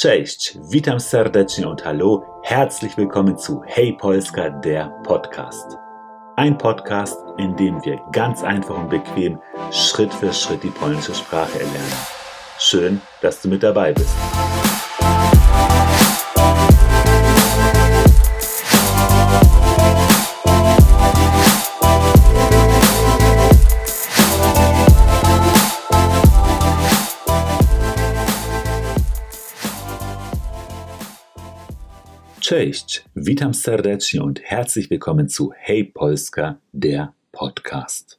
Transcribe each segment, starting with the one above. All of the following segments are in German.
Cześć, witam serdecznie und hallo, herzlich willkommen zu Hey Polska, der Podcast. Ein Podcast, in dem wir ganz einfach und bequem Schritt für Schritt die polnische Sprache erlernen. Schön, dass du mit dabei bist. Cześć, witam serdecznie und herzlich willkommen zu Hey Polska, der Podcast.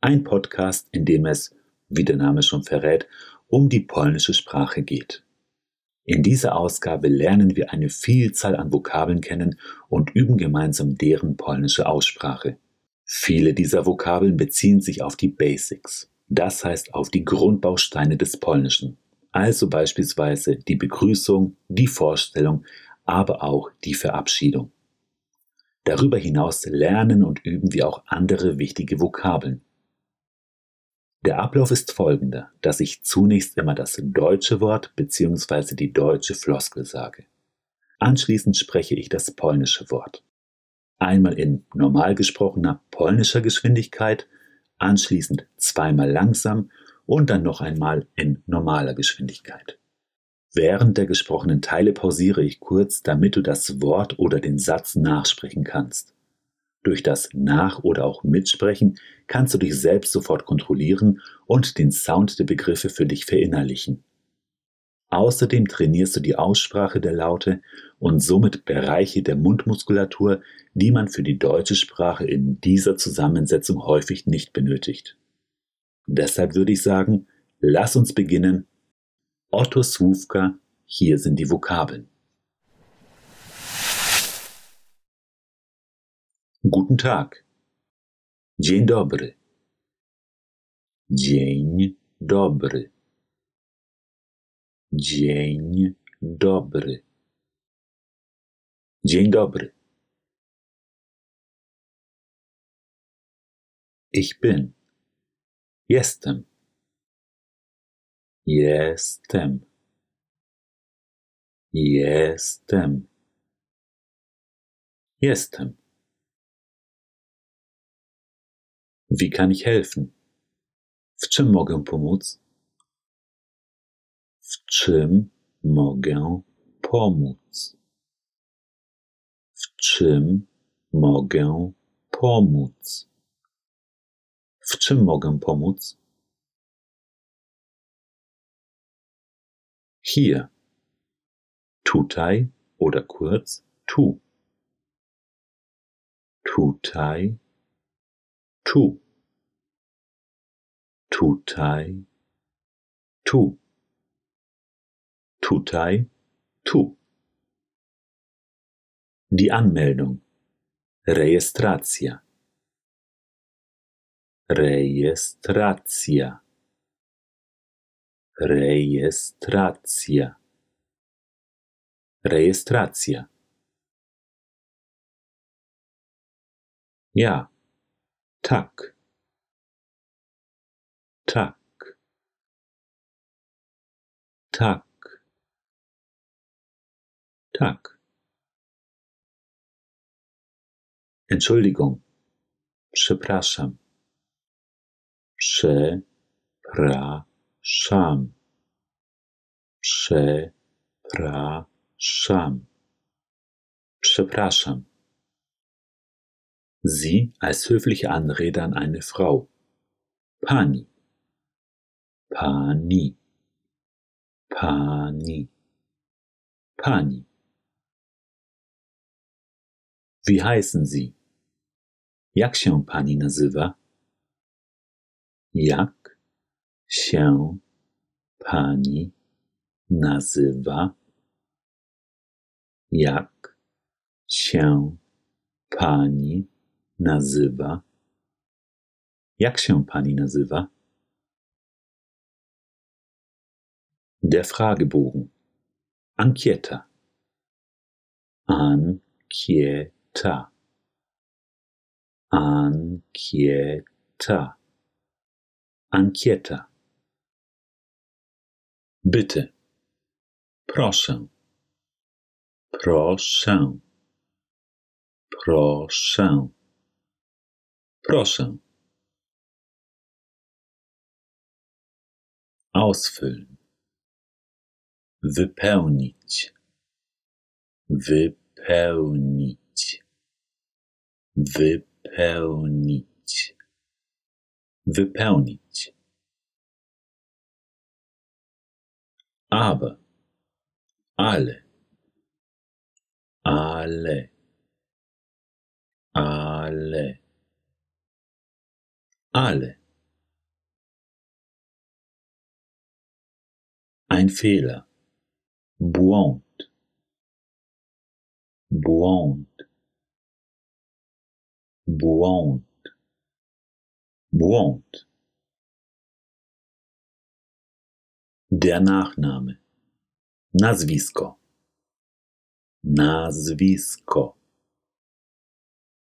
Ein Podcast, in dem es, wie der Name schon verrät, um die polnische Sprache geht. In dieser Ausgabe lernen wir eine Vielzahl an Vokabeln kennen und üben gemeinsam deren polnische Aussprache. Viele dieser Vokabeln beziehen sich auf die Basics, das heißt auf die Grundbausteine des Polnischen, also beispielsweise die Begrüßung, die Vorstellung, aber auch die Verabschiedung. Darüber hinaus lernen und üben wir auch andere wichtige Vokabeln. Der Ablauf ist folgender, dass ich zunächst immer das deutsche Wort bzw. die deutsche Floskel sage. Anschließend spreche ich das polnische Wort. Einmal in normal gesprochener polnischer Geschwindigkeit, anschließend zweimal langsam und dann noch einmal in normaler Geschwindigkeit. Während der gesprochenen Teile pausiere ich kurz, damit du das Wort oder den Satz nachsprechen kannst. Durch das Nach- oder auch Mitsprechen kannst du dich selbst sofort kontrollieren und den Sound der Begriffe für dich verinnerlichen. Außerdem trainierst du die Aussprache der Laute und somit Bereiche der Mundmuskulatur, die man für die deutsche Sprache in dieser Zusammensetzung häufig nicht benötigt. Deshalb würde ich sagen, lass uns beginnen Otto Swufka, hier sind die Vokabeln. Guten Tag. Dzień dobry. Dzień dobry. Dzień dobry. Dzień dobry. Ich bin. Jestem. Jestem. Jestem. Jestem. Wie kann ich helfen? W czym mogę pomóc? W czym mogę pomóc? W czym mogę pomóc? W czym mogę pomóc? Hier. Tutaj oder kurz tu. Tutaj, tu. Tutaj, tu. Tutaj, tu. Die Anmeldung. Rejestracja. Rejestracja. Rejestracja. Rejestracja. Ja. Tak. Tak. Tak. Tak. Entschuldigung. Przepraszam. Przepraszam. Przepraszam. Przepraszam. Przepraszam. Sie als höfliche Anrede an eine Frau. Pani. Pani. Pani. Pani. Wie heißen Sie? Jak się pani nazywa? Jak się pani nazywa? Jak się pani nazywa? Jak się pani nazywa? Der Fragebogen. Ankieta. Ankieta. Ankieta. Ankieta. Bitte. Proszę. Proszę. Proszę. Proszę. Ausfüllen. Wypełnić. Wypełnić. Wypełnić. Wypełnić. Aber. Ale. Ale. Ale. Ale. Ein Fehler. Błąd. Błąd. Błąd. Błąd. Der Nachname. Nazwisko. Nazwisko.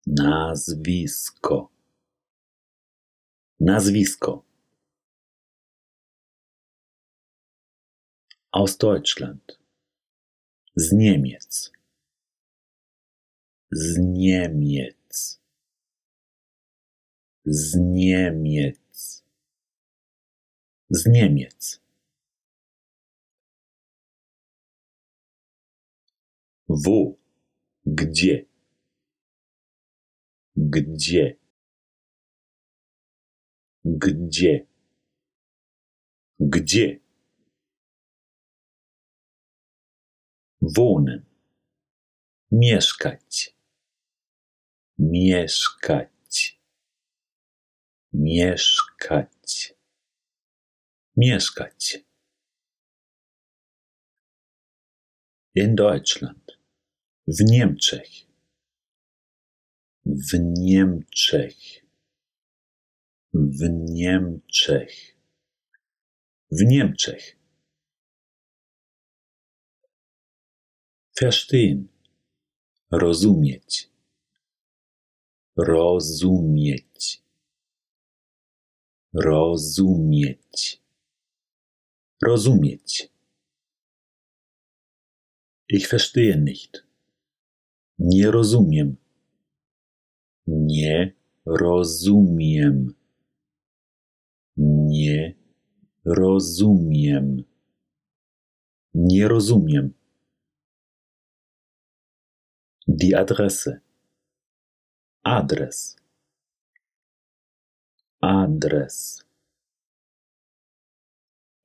Nazwisko. Nazwisko. Aus Deutschland. Z Niemiec. Z Niemiec. Z Niemiec. Z Niemiec. Во. Где. Где. Где. Где. Wohnen. Mieszkać. Mieszkać. Mieszkać. Mieszkać. In Deutschland. W Niemczech. W Niemczech. W Niemczech. W Niemczech. Verstehen. Rozumieć. Rozumieć. Rozumieć. Rozumieć. Ich verstehe nicht. Nie rozumiem. Nie rozumiem. Nie rozumiem. Nie rozumiem. Die Adresse. Adres. Adres.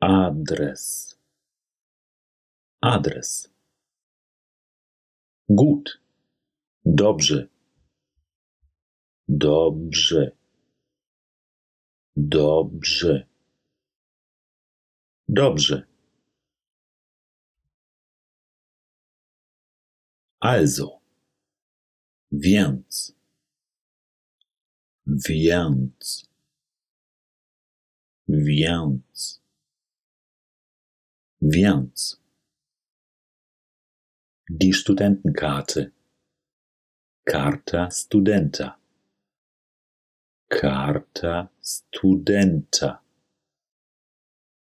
Adres. Adres. Gut. Dobrze. Dobrze. Dobrze. Dobrze. Also. Więc. Więc. Więc. Więc. Die Studentenkarte. Carta Studenta. Carta Studenta.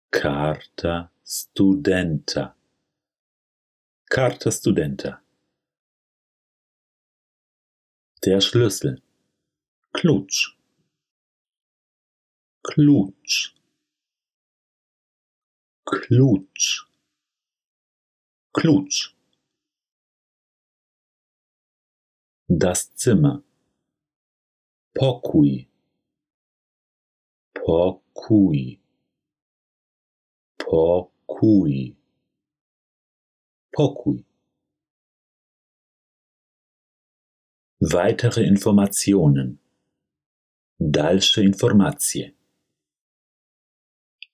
Carta Studenta. Carta Studenta. Der Schlüssel. Klutsch. Klutsch. Klutsch. Klutsch. Das Zimmer. Pokój. Pokój. Pokój. Pokój. Weitere Informationen. Dalsze informacje.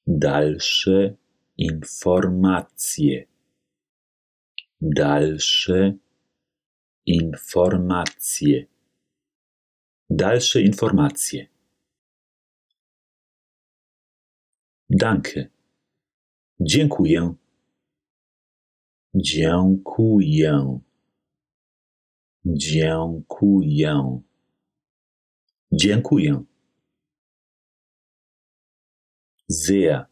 Dalsze informacje. Dalsze informacje. Dalsze informacje. Danke. Dziękuję. Dziękuję. Dziękuję. Dziękuję. Sehr.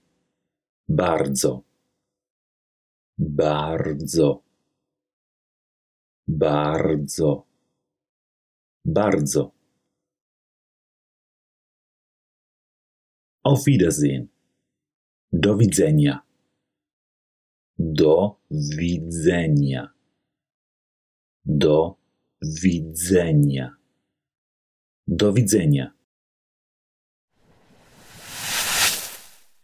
Bardzo. bardzo, bardzo, bardzo. Auf Wiedersehen. Do widzenia. Do widzenia. Do widzenia. Do widzenia.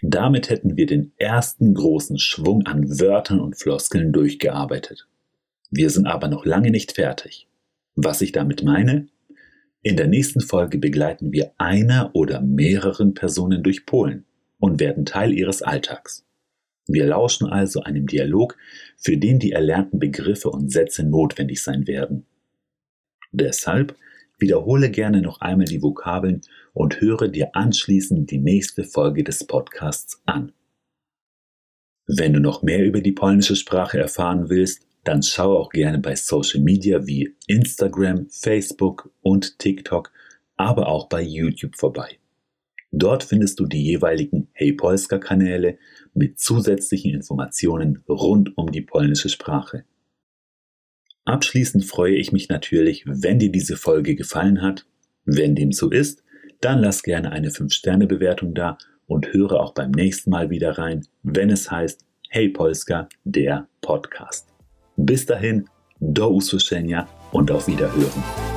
Damit hätten wir den ersten großen Schwung an Wörtern und Floskeln durchgearbeitet. Wir sind aber noch lange nicht fertig. Was ich damit meine? In der nächsten Folge begleiten wir einer oder mehreren Personen durch Polen und werden Teil ihres Alltags. Wir lauschen also einem Dialog, für den die erlernten Begriffe und Sätze notwendig sein werden. Deshalb wiederhole gerne noch einmal die Vokabeln und höre dir anschließend die nächste Folge des Podcasts an. Wenn du noch mehr über die polnische Sprache erfahren willst, dann schau auch gerne bei Social Media wie Instagram, Facebook und TikTok, aber auch bei YouTube vorbei. Dort findest du die jeweiligen Hey Polska Kanäle mit zusätzlichen Informationen rund um die polnische Sprache. Abschließend freue ich mich natürlich, wenn dir diese Folge gefallen hat. Wenn dem so ist, dann lass gerne eine 5-Sterne-Bewertung da und höre auch beim nächsten Mal wieder rein, wenn es heißt Hey Polska, der Podcast. Bis dahin, do usłyszenia und auf Wiederhören.